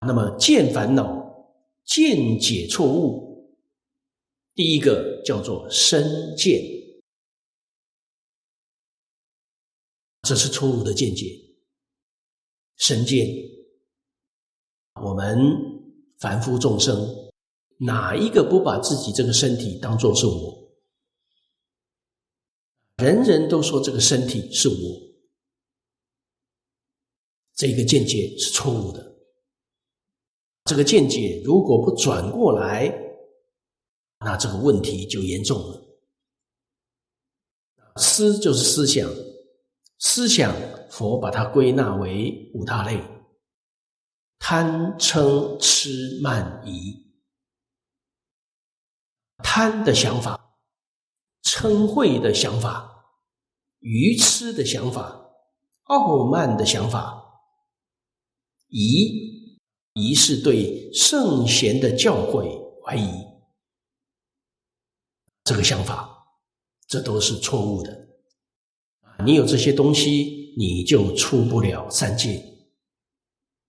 那么见烦恼、见解错误，第一个叫做身见，这是错误的见解。身见，我们凡夫众生哪一个不把自己这个身体当作是我？人人都说这个身体是我，这个见解是错误的。这个见解如果不转过来，那这个问题就严重了。思就是思想，思想佛把它归纳为五大类：贪、嗔、痴、慢、疑。贪的想法。嗔恚的想法，愚痴的想法，傲慢的想法，疑疑是对圣贤的教诲怀疑，这个想法，这都是错误的。你有这些东西，你就出不了三界。